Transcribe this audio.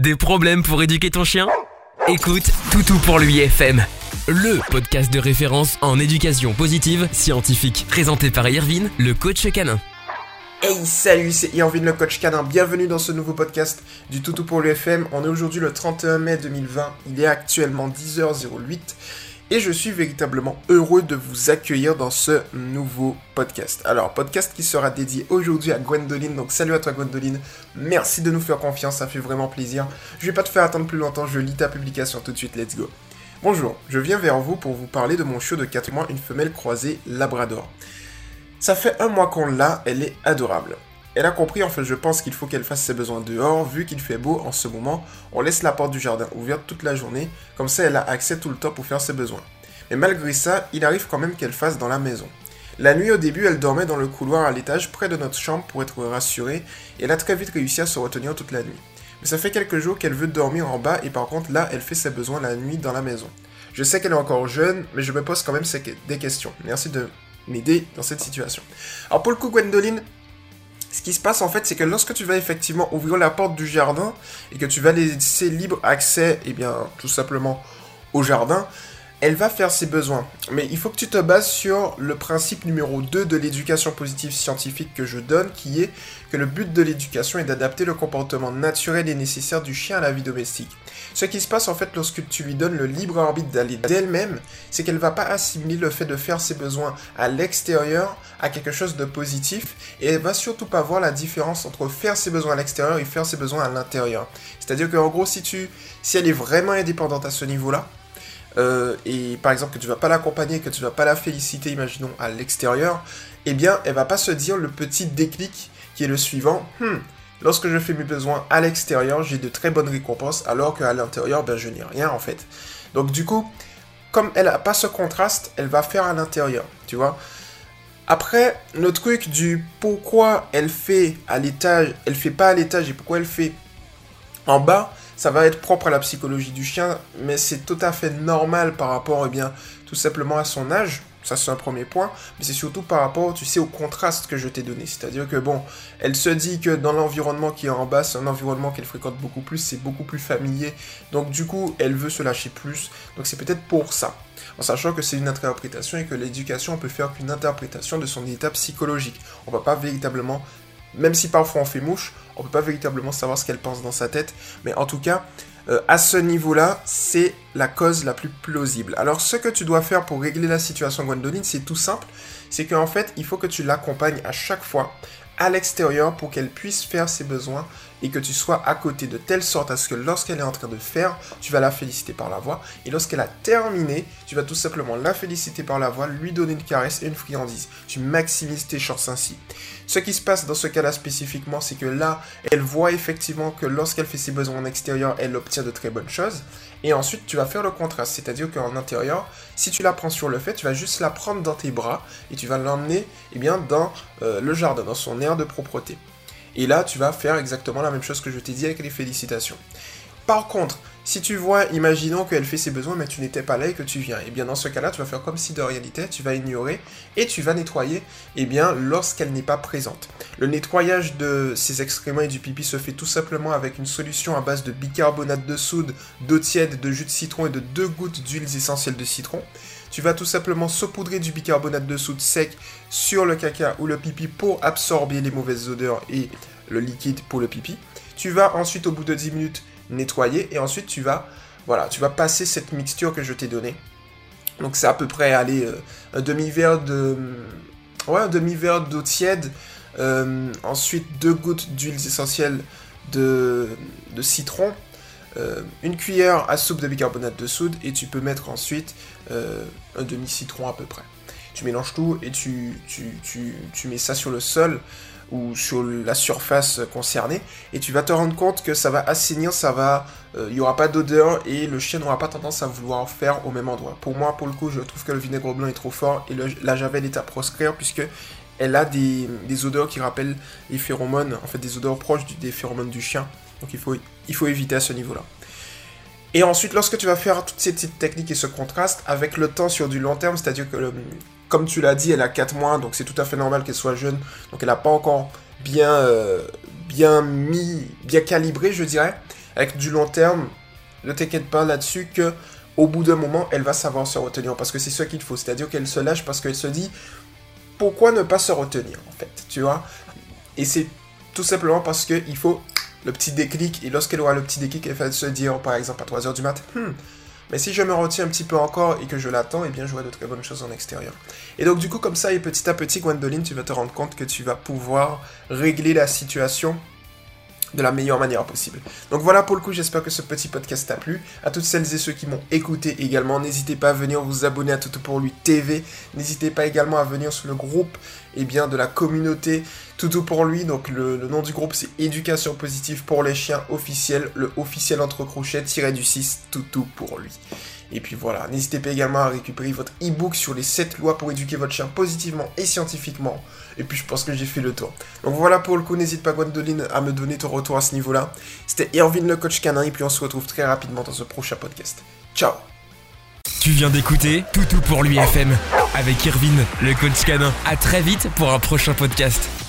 Des problèmes pour éduquer ton chien? Écoute Toutou pour lui FM, le podcast de référence en éducation positive scientifique, présenté par Irvine, le coach canin. Hey salut, c'est Irvine le coach canin, bienvenue dans ce nouveau podcast du Toutou pour l'UFM. On est aujourd'hui le 31 mai 2020, il est actuellement 10h08 et je suis véritablement heureux de vous accueillir dans ce nouveau podcast. Alors, podcast qui sera dédié aujourd'hui à Gwendoline, donc salut à toi Gwendoline, merci de nous faire confiance, ça fait vraiment plaisir. Je vais pas te faire attendre plus longtemps, je lis ta publication tout de suite, let's go. Bonjour, je viens vers vous pour vous parler de mon chiot de 4 mois, une femelle croisée Labrador. Ça fait un mois qu'on l'a, elle est adorable. Elle a compris, en fait, je pense qu'il faut qu'elle fasse ses besoins dehors, vu qu'il fait beau en ce moment. On laisse la porte du jardin ouverte toute la journée, comme ça elle a accès tout le temps pour faire ses besoins. Mais malgré ça, il arrive quand même qu'elle fasse dans la maison. La nuit au début, elle dormait dans le couloir à l'étage près de notre chambre pour être rassurée, et elle a très vite réussi à se retenir toute la nuit. Mais ça fait quelques jours qu'elle veut dormir en bas, et par contre là, elle fait ses besoins la nuit dans la maison. Je sais qu'elle est encore jeune, mais je me pose quand même des questions. Merci de m'aider dans cette situation. Alors pour le coup, Gwendoline, ce qui se passe en fait, c'est que lorsque tu vas effectivement ouvrir la porte du jardin et que tu vas laisser libre accès, eh bien, tout simplement au jardin, elle va faire ses besoins. Mais il faut que tu te bases sur le principe numéro 2 de l'éducation positive scientifique que je donne, qui est que le but de l'éducation est d'adapter le comportement naturel et nécessaire du chien à la vie domestique. Ce qui se passe en fait lorsque tu lui donnes le libre arbitre d'aller d'elle-même, c'est qu'elle va pas assimiler le fait de faire ses besoins à l'extérieur à quelque chose de positif, et elle va surtout pas voir la différence entre faire ses besoins à l'extérieur et faire ses besoins à l'intérieur. C'est-à-dire qu'en gros, si tu, si elle est vraiment indépendante à ce niveau-là, euh, et par exemple que tu vas pas l'accompagner, que tu vas pas la féliciter, imaginons à l'extérieur, eh bien, elle va pas se dire le petit déclic qui est le suivant. Hmm, lorsque je fais mes besoins à l'extérieur, j'ai de très bonnes récompenses, alors qu'à l'intérieur, ben, je n'ai rien en fait. Donc du coup, comme elle a pas ce contraste, elle va faire à l'intérieur, tu vois. Après, le truc du pourquoi elle fait à l'étage, elle fait pas à l'étage et pourquoi elle fait en bas, ça va être propre à la psychologie du chien, mais c'est tout à fait normal par rapport, eh bien, tout simplement à son âge. Ça, c'est un premier point. Mais c'est surtout par rapport, tu sais, au contraste que je t'ai donné. C'est-à-dire que, bon, elle se dit que dans l'environnement qui est en bas, c'est un environnement qu'elle fréquente beaucoup plus, c'est beaucoup plus familier. Donc, du coup, elle veut se lâcher plus. Donc, c'est peut-être pour ça. En sachant que c'est une interprétation et que l'éducation, on peut faire qu'une interprétation de son état psychologique. On va pas véritablement même si parfois on fait mouche, on peut pas véritablement savoir ce qu'elle pense dans sa tête, mais en tout cas, euh, à ce niveau-là, c'est la cause la plus plausible. Alors, ce que tu dois faire pour régler la situation Gwendoline, c'est tout simple, c'est qu'en fait, il faut que tu l'accompagnes à chaque fois à l'extérieur pour qu'elle puisse faire ses besoins et que tu sois à côté de telle sorte à ce que lorsqu'elle est en train de faire, tu vas la féliciter par la voix et lorsqu'elle a terminé, tu vas tout simplement la féliciter par la voix, lui donner une caresse et une friandise. Tu maximises tes chances ainsi. Ce qui se passe dans ce cas-là spécifiquement, c'est que là, elle voit effectivement que lorsqu'elle fait ses besoins en extérieur, elle obtient de très bonnes choses. Et ensuite, tu vas faire le contraste, c'est-à-dire qu'en intérieur, si tu la prends sur le fait, tu vas juste la prendre dans tes bras et tu vas l'emmener eh bien, dans euh, le jardin, dans son air de propreté. Et là, tu vas faire exactement la même chose que je t'ai dit avec les félicitations. Par contre, si tu vois, imaginons qu'elle fait ses besoins, mais tu n'étais pas là et que tu viens, et eh bien dans ce cas-là, tu vas faire comme si de n'était, tu vas ignorer et tu vas nettoyer, et eh bien lorsqu'elle n'est pas présente. Le nettoyage de ses excréments et du pipi se fait tout simplement avec une solution à base de bicarbonate de soude, d'eau tiède, de jus de citron et de deux gouttes d'huiles essentielles de citron. Tu vas tout simplement saupoudrer du bicarbonate de soude sec sur le caca ou le pipi pour absorber les mauvaises odeurs et le liquide pour le pipi. Tu vas ensuite, au bout de 10 minutes, nettoyer et ensuite tu vas voilà, tu vas passer cette mixture que je t'ai donnée. Donc c'est à peu près aller euh, un demi-verre de ouais, demi-verre d'eau tiède, euh, ensuite deux gouttes d'huile essentielle de citron, euh, une cuillère à soupe de bicarbonate de soude et tu peux mettre ensuite un demi-citron à peu près. Tu mélanges tout et tu, tu, tu, tu mets ça sur le sol ou sur la surface concernée, et tu vas te rendre compte que ça va assainir, ça va, euh, il n'y aura pas d'odeur et le chien n'aura pas tendance à vouloir faire au même endroit. Pour moi, pour le coup, je trouve que le vinaigre blanc est trop fort et la javel est à proscrire puisque elle a des, odeurs qui rappellent les phéromones, en fait des odeurs proches des phéromones du chien. Donc il faut, éviter à ce niveau-là. Et ensuite, lorsque tu vas faire toutes ces petites techniques et ce contraste, avec le temps sur du long terme, c'est-à-dire que comme tu l'as dit, elle a 4 mois, donc c'est tout à fait normal qu'elle soit jeune. Donc elle n'a pas encore bien, euh, bien mis, bien calibré, je dirais. avec du long terme, ne t'inquiète pas là-dessus que au bout d'un moment, elle va savoir se retenir parce que c'est ce qu'il faut. C'est-à-dire qu'elle se lâche parce qu'elle se dit pourquoi ne pas se retenir en fait, tu vois Et c'est tout simplement parce qu'il faut le petit déclic et lorsqu'elle aura le petit déclic, elle va se dire par exemple à 3h du mat, hmm, mais si je me retiens un petit peu encore et que je l'attends, eh bien j'aurai de très bonnes choses en extérieur. Et donc du coup comme ça et petit à petit Gwendoline, tu vas te rendre compte que tu vas pouvoir régler la situation de la meilleure manière possible. Donc voilà pour le coup, j'espère que ce petit podcast t'a plu. À toutes celles et ceux qui m'ont écouté également, n'hésitez pas à venir vous abonner à Tout pour lui TV. N'hésitez pas également à venir sur le groupe eh bien, de la communauté Toutou pour lui. Donc le, nom du groupe c'est Éducation positive pour les chiens officiel. Le officiel entre crochets tiré du 6 Toutou pour lui. Et puis voilà, n'hésitez pas également à récupérer votre e-book sur les 7 lois pour éduquer votre chien positivement et scientifiquement. Et puis je pense que j'ai fait le tour. Donc voilà pour le coup, n'hésite pas Gwendoline à me donner ton retour à ce niveau-là. C'était Irvine le coach canin et puis on se retrouve très rapidement dans ce prochain podcast. Ciao Tu viens d'écouter Toutou pour lui FM avec Irvine le coach canin. À très vite pour un prochain podcast.